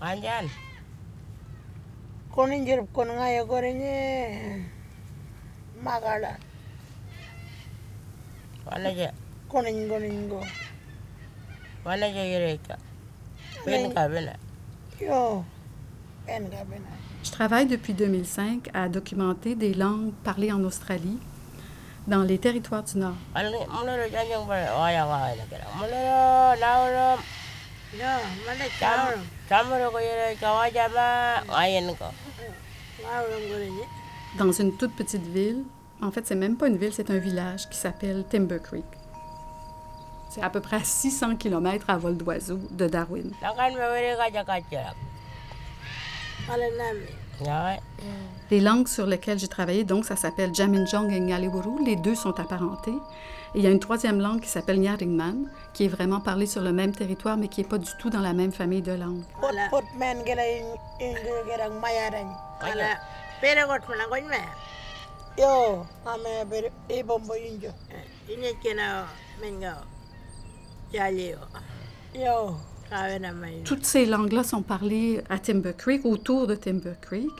Andyan. Kon. Magala. Wala siya. Wala siya ka. Yo. Je travaille depuis 2005 à documenter des langues parlées en Australie dans les territoires du Nord. Dans une toute petite ville, en fait, c'est même pas une ville, c'est un village qui s'appelle Timber Creek. C'est à peu près à 600 km à vol d'oiseau de Darwin. Les langues sur lesquelles j'ai travaillé, donc, ça s'appelle Jaminjong et Ngalewuru. Les deux sont apparentés. Et il y a une troisième langue qui s'appelle Nyaringman, qui est vraiment parlée sur le même territoire, mais qui n'est pas du tout dans la même famille de langues. Pot may. Toutes ces langues-là sont parlées à Timber Creek, autour de Timber Creek.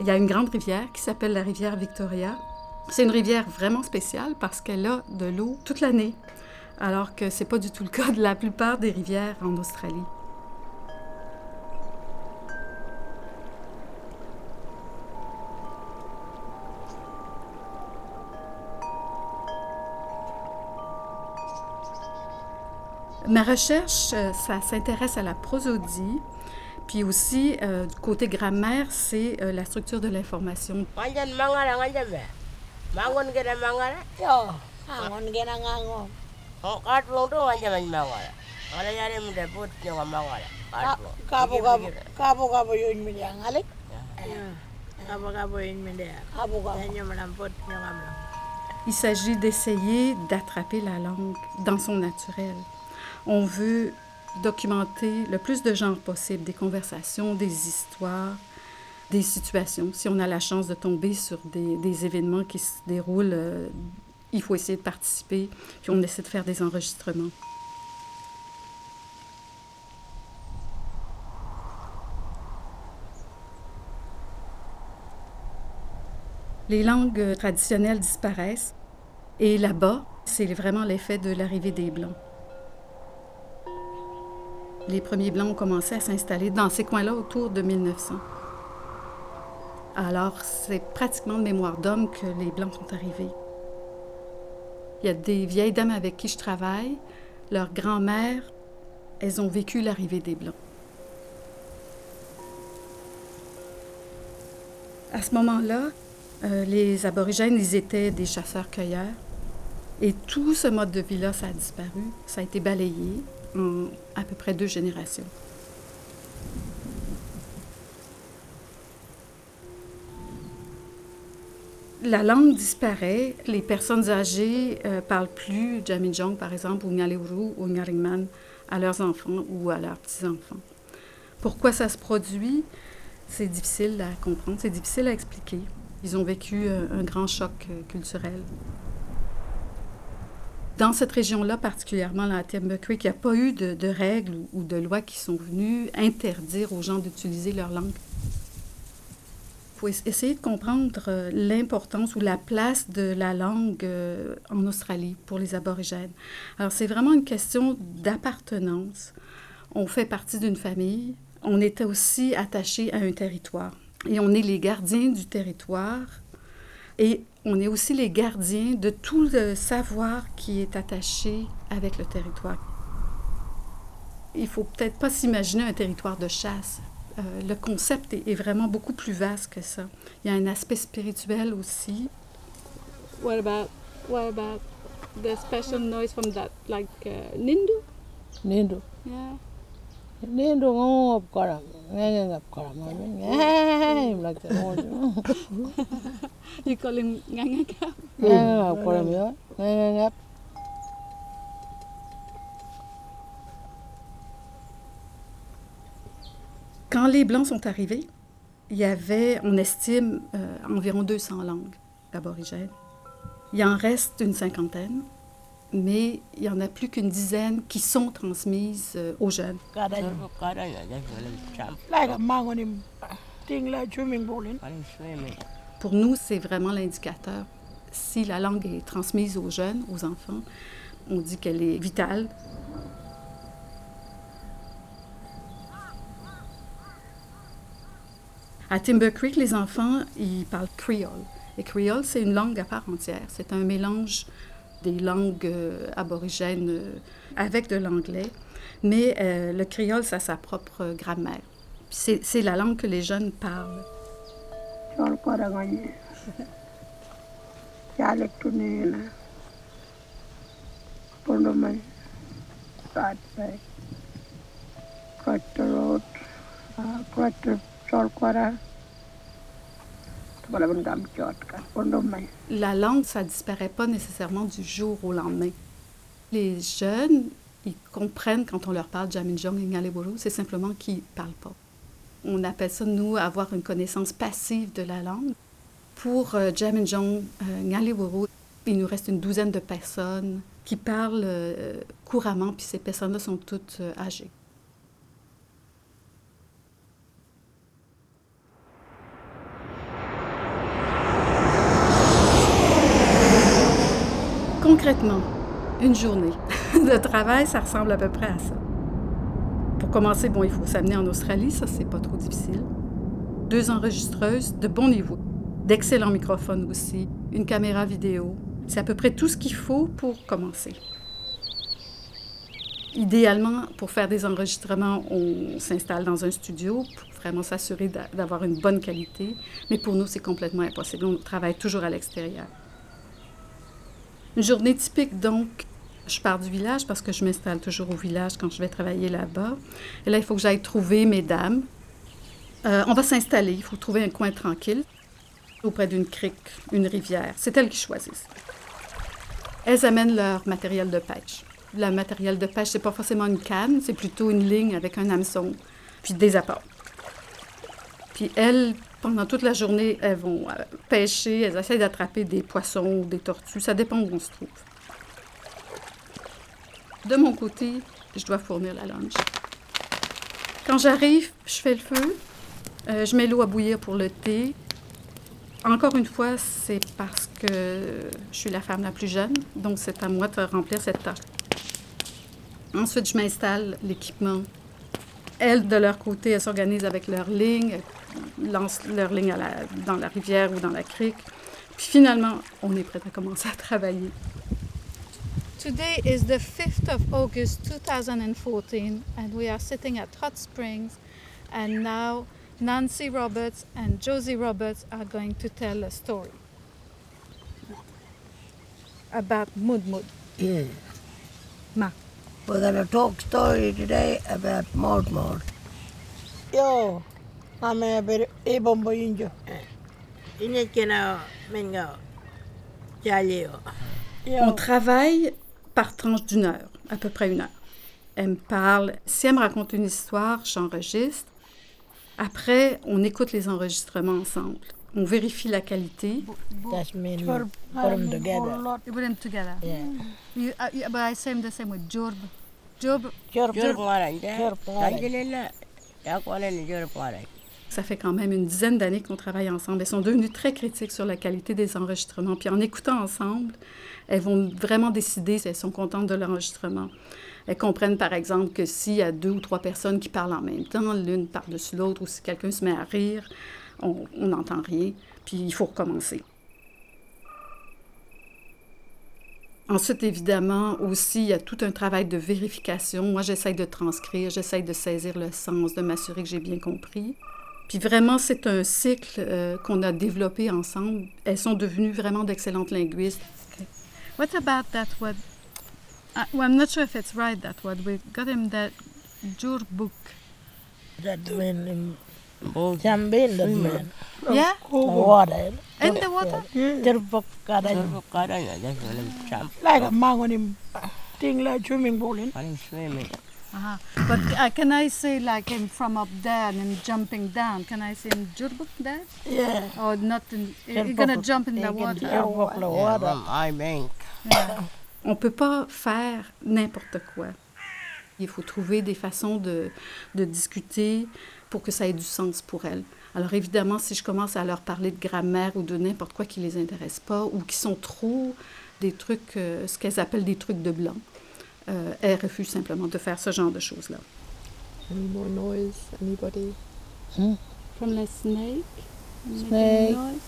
Il y a une grande rivière qui s'appelle la rivière Victoria. C'est une rivière vraiment spéciale parce qu'elle a de l'eau toute l'année, alors que c'est pas du tout le cas de la plupart des rivières en Australie. Ma recherche, euh, ça s'intéresse à la prosodie, puis aussi, euh, du côté grammaire, c'est euh, la structure de l'information. Ngamlo. Il s'agit d'essayer d'attraper la langue dans son naturel. On veut documenter le plus de genres possible, des conversations, des histoires, des situations. Si on a la chance de tomber sur des, événements qui se déroulent, euh, il faut essayer de participer, puis on essaie de faire des enregistrements. Les langues euh, traditionnelles disparaissent et là-bas, c'est vraiment l'effet de l'arrivée des Blancs. Les premiers Blancs ont commencé à s'installer dans ces coins-là autour de 1900. Alors, c'est pratiquement de mémoire d'homme que les Blancs sont arrivés. Il y a des vieilles dames avec qui je travaille. Leurs grand-mères, elles ont vécu l'arrivée des Blancs. À ce moment-là, euh, les aborigènes, ils étaient des chasseurs-cueilleurs. Et tout ce mode de vie-là, ça a disparu. Ça a été balayé à peu près deux générations. La langue disparaît. Les personnes âgées ne parlent plus Jaminjong, par exemple, ou Ngalewuru ou Ngaringman à leurs enfants ou à leurs petits-enfants. Pourquoi ça se produit? C'est difficile à comprendre, c'est difficile à expliquer. Ils ont vécu euh, un grand choc euh, culturel. Dans cette région-là, particulièrement là, à Creek, il n'y a pas eu de, règles ou, de lois qui sont venues interdire aux gens d'utiliser leur langue? Es- essayer de comprendre euh, l'importance ou la place de la langue euh, en Australie pour les aborigènes. Alors, c'est vraiment une question d'appartenance. On fait partie d'une famille. On est aussi attaché à un territoire. Et on est les gardiens du territoire. Et on est aussi les gardiens de tout le savoir qui est attaché avec le territoire. Il faut peut-être pas s'imaginer un territoire de chasse. Euh, le concept est, est vraiment beaucoup plus vaste que ça. Il y a un aspect spirituel aussi. What about what about the special noise from that like uh, Nindu? Nindu. Yeah. Nindu Ngangaka? Quand les Blancs sont arrivés, il y avait, on estime, euh, environ 200 langues aborigènes. Il en reste une cinquantaine, mais il n'y en a plus qu'une dizaine qui sont transmises euh, aux jeunes. Pour nous, c'est vraiment l'indicateur. Si la langue est transmise aux jeunes, aux enfants, on dit qu'elle est vitale. À Timber Creek, les enfants, ils parlent créole. Et créole, c'est une langue à part entière. C'est un mélange des langues euh, aborigènes euh, avec de l'anglais. Mais euh, le créole, ça a sa propre grammaire. C'est la langue que les jeunes parlent. La langue, ça disparaît pas nécessairement du jour au lendemain. Les jeunes, ils comprennent quand on leur parle Jaminjong et Ngaleboro, c'est simplement qu'ils parlent pas. On appelle ça, nous, avoir une connaissance passive de la langue. Pour euh, Jaminjong, euh, Ngaleboro, il nous reste une douzaine de personnes qui parlent euh, couramment, puis ces personnes-là sont toutes euh, âgées. Concrètement, une journée de travail, ça ressemble à peu près à ça. Pour commencer, bon, il faut s'amener en Australie, ça, c'est pas trop difficile. Deux enregistreuses de bon niveau, d'excellents microphones aussi, une caméra vidéo. C'est à peu près tout ce qu'il faut pour commencer. Idéalement, pour faire des enregistrements, on s'installe dans un studio pour vraiment s'assurer d'a- d'avoir une bonne qualité. Mais pour nous, c'est complètement impossible. On travaille toujours à l'extérieur. Une journée typique, donc, je pars du village parce que je m'installe toujours au village quand je vais travailler là-bas. Et là, il faut que j'aille trouver mes dames. Euh, on va s'installer. Il faut trouver un coin tranquille auprès d'une crique, une rivière. C'est elles qui choisissent. Elles amènent leur matériel de pêche. Le matériel de pêche, c'est pas forcément une canne, c'est plutôt une ligne avec un hameçon, puis des apports. Puis elles, pendant toute la journée, elles vont euh, pêcher, elles essaient d'attraper des poissons ou des tortues, ça dépend où on se trouve. De mon côté, je dois fournir la lunch. Quand j'arrive, je fais le feu, euh, je mets l'eau à bouillir pour le thé. Encore une fois, c'est parce que je suis la femme la plus jeune, donc c'est à moi de remplir cette tâche. Ensuite, je m'installe l'équipement. Elles, de leur côté, elles s'organisent avec leurs lignes, lancent à la- dans la rivière ou dans la crique. Puis finalement, on est prêt à commencer à travailler. Today is the 5th of August 2014, and we are sitting at Hot Springs. And now Nancy Roberts and Josie Roberts are going to tell a story about Mudmud. Yeah. Ma. We're going to talk story today about Maud. Yo. Ame ber e bombo injo. Ine kena menga. Jaleo. On travaille par tranche d'une heure, à peu près une heure. Elle me parle. Si elle me raconte une histoire, j'enregistre. Après, on écoute les enregistrements ensemble. On vérifie la qualité. That's mean you Chol put them together. You put them together. Yeah. You, uh, you, but I say them the same Jorb. Jorb. Ça fait quand même une dizaine d'années qu'on travaille ensemble. Elles sont devenues très critiques sur la qualité des enregistrements. Puis en écoutant ensemble, elles vont vraiment décider si elles sont contentes de l'enregistrement. Elles comprennent par exemple que s'il y a deux ou trois personnes qui parlent en même temps, l'une par-dessus l'autre, ou si quelqu'un se met à rire, on n'entend rien. Puis il faut recommencer. Ensuite, évidemment, aussi, il y a tout un travail de vérification. Moi, j'essaye de transcrire, j'essaye de saisir le sens, de m'assurer que j'ai bien compris. Puis vraiment, c'est un cycle euh, qu'on a développé ensemble. Elles sont devenues vraiment d'excellentes linguistes. what about that word? Uh, well, I'm not sure if it's right, that word. We got him that Jorbuk. That mean in Bo. Jambin, that mean. Yeah? The water. In the water? Terbok kada. Jor ngara na da wala champ. like a mango ni thing like swimming pool in. Swimming. Uh-huh. But uh, can I say like him from up there and jumping down? Can I say him jurbuk there? Yeah. Or not? In, you're gonna jump in the water? the water. I. On ne peut pas faire n'importe quoi. Il faut trouver des façons de, de discuter pour que ça ait du sens pour elles. Alors évidemment, si je commence à leur parler de grammaire ou de n'importe quoi qui les intéresse pas ou qui sont trop des trucs, euh, ce qu'elles appellent des trucs de blanc, euh, elles refusent simplement de faire ce genre de choses-là. Any more noise? Anybody? From the snake? Making.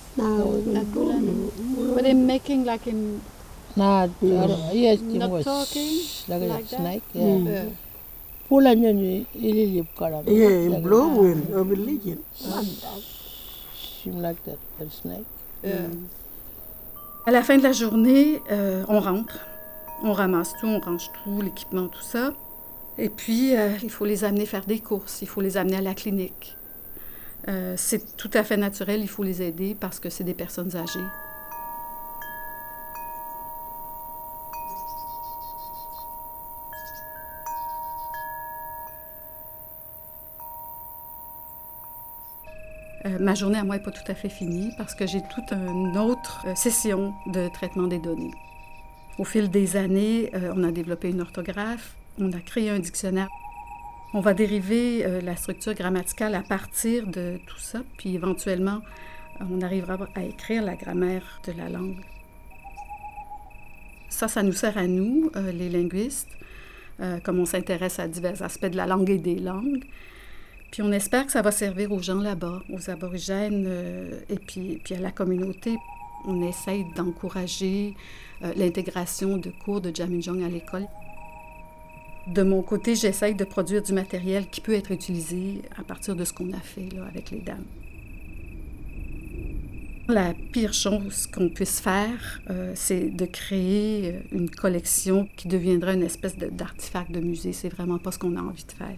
But they're making like in Not, yes, it Not was talking like, like a that? snake. Yeah. Yeah. Pula nyonyi ililip kalam. Yeah, in Blowwill, a religion. Seem like that, that snake. Yeah. À la fin de la journée, euh, on rentre, on ramasse tout, on range tout, l'équipement, tout ça. Et puis, euh, il faut les amener faire des courses, il faut les amener à la clinique. Euh, c'est tout à fait naturel, il faut les aider parce que c'est des personnes âgées. Euh, ma journée à moi n'est pas tout à fait finie parce que j'ai toute une autre session de traitement des données. Au fil des années, euh, on a développé une orthographe, on a créé un dictionnaire. On va dériver euh, la structure grammaticale à partir de tout ça, puis éventuellement, on arrivera à écrire la grammaire de la langue. Ça, ça nous sert à nous, euh, les linguistes, comme on s'intéresse à divers aspects de la langue et des langues. Puis on espère que ça va servir aux gens là-bas, aux aborigènes et puis, puis à la communauté. On essaye d'encourager euh, l'intégration de cours de Jaminjong à l'école. De mon côté, j'essaye de produire du matériel qui peut être utilisé à partir de ce qu'on a fait là, avec les dames. La pire chose qu'on puisse faire, euh, c'est de créer euh, une collection qui deviendra une espèce de- d'artefact de musée. C'est vraiment pas ce qu'on a envie de faire.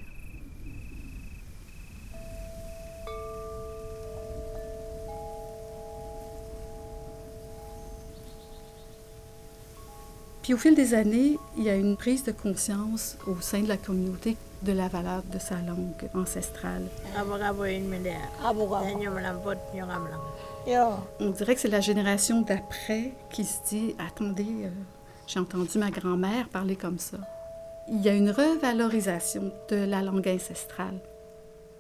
Puis au fil des années, il y a une prise de conscience au sein de la communauté de la valeur de sa langue ancestrale. On dirait que c'est la génération d'après qui se dit Attendez, euh, j'ai entendu ma grand-mère parler comme ça. Il y a une revalorisation de la langue ancestrale.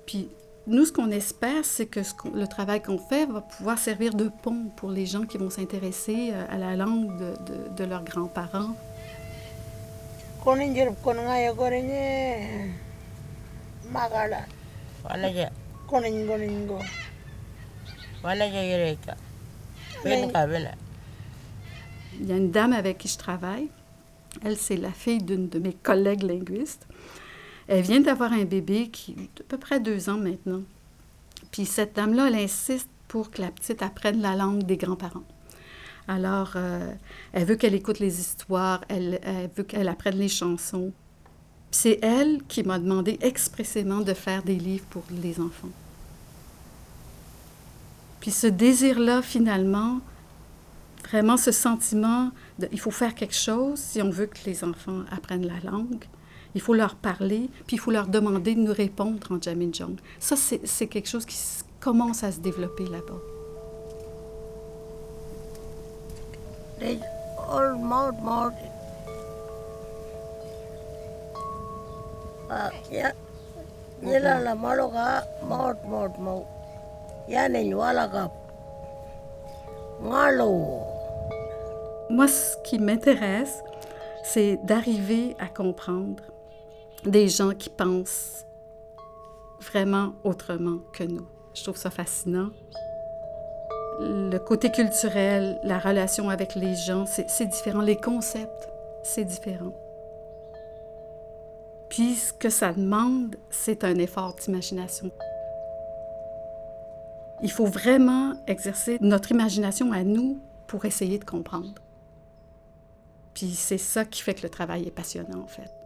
Puis nous, ce qu'on espère, c'est que ce le travail qu'on fait va pouvoir servir de pont pour les gens qui vont s'intéresser euh, à la langue de, de- de leurs grands-parents. Il y a une dame avec qui je travaille. Elle, c'est la fille d'une de mes collègues linguistes. Elle vient d'avoir un bébé qui a à peu près deux ans maintenant. Puis cette dame-là, elle insiste pour que la petite apprenne la langue des grands-parents. Alors, euh, elle veut qu'elle écoute les histoires, elle, veut qu'elle apprenne les chansons. C'est elle qui m'a demandé expressément de faire des livres pour les enfants. Puis ce désir-là, finalement, vraiment ce sentiment il faut faire quelque chose si on veut que les enfants apprennent la langue. Il faut leur parler, puis il faut leur demander de nous répondre en Jaminjong. Ça, c'est quelque chose qui commence à se développer là-bas. They all. Ah. Nila la. Ngalo. Moi, ce qui m'intéresse, c'est d'arriver à comprendre des gens qui pensent vraiment autrement que nous. Je trouve ça fascinant. Le côté culturel, la relation avec les gens, c'est différent. Les concepts, c'est différent. Puis ce que ça demande, c'est un effort d'imagination. Il faut vraiment exercer notre imagination à nous pour essayer de comprendre. Puis c'est ça qui fait que le travail est passionnant, en fait.